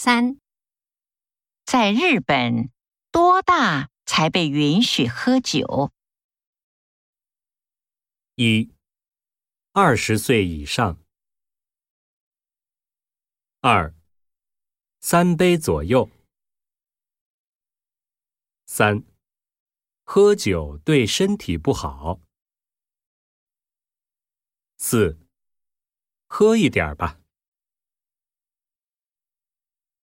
三。在日本多大才被允许喝酒？一。二十岁以上。二。三杯左右。三。喝酒对身体不好。四。喝一点儿吧。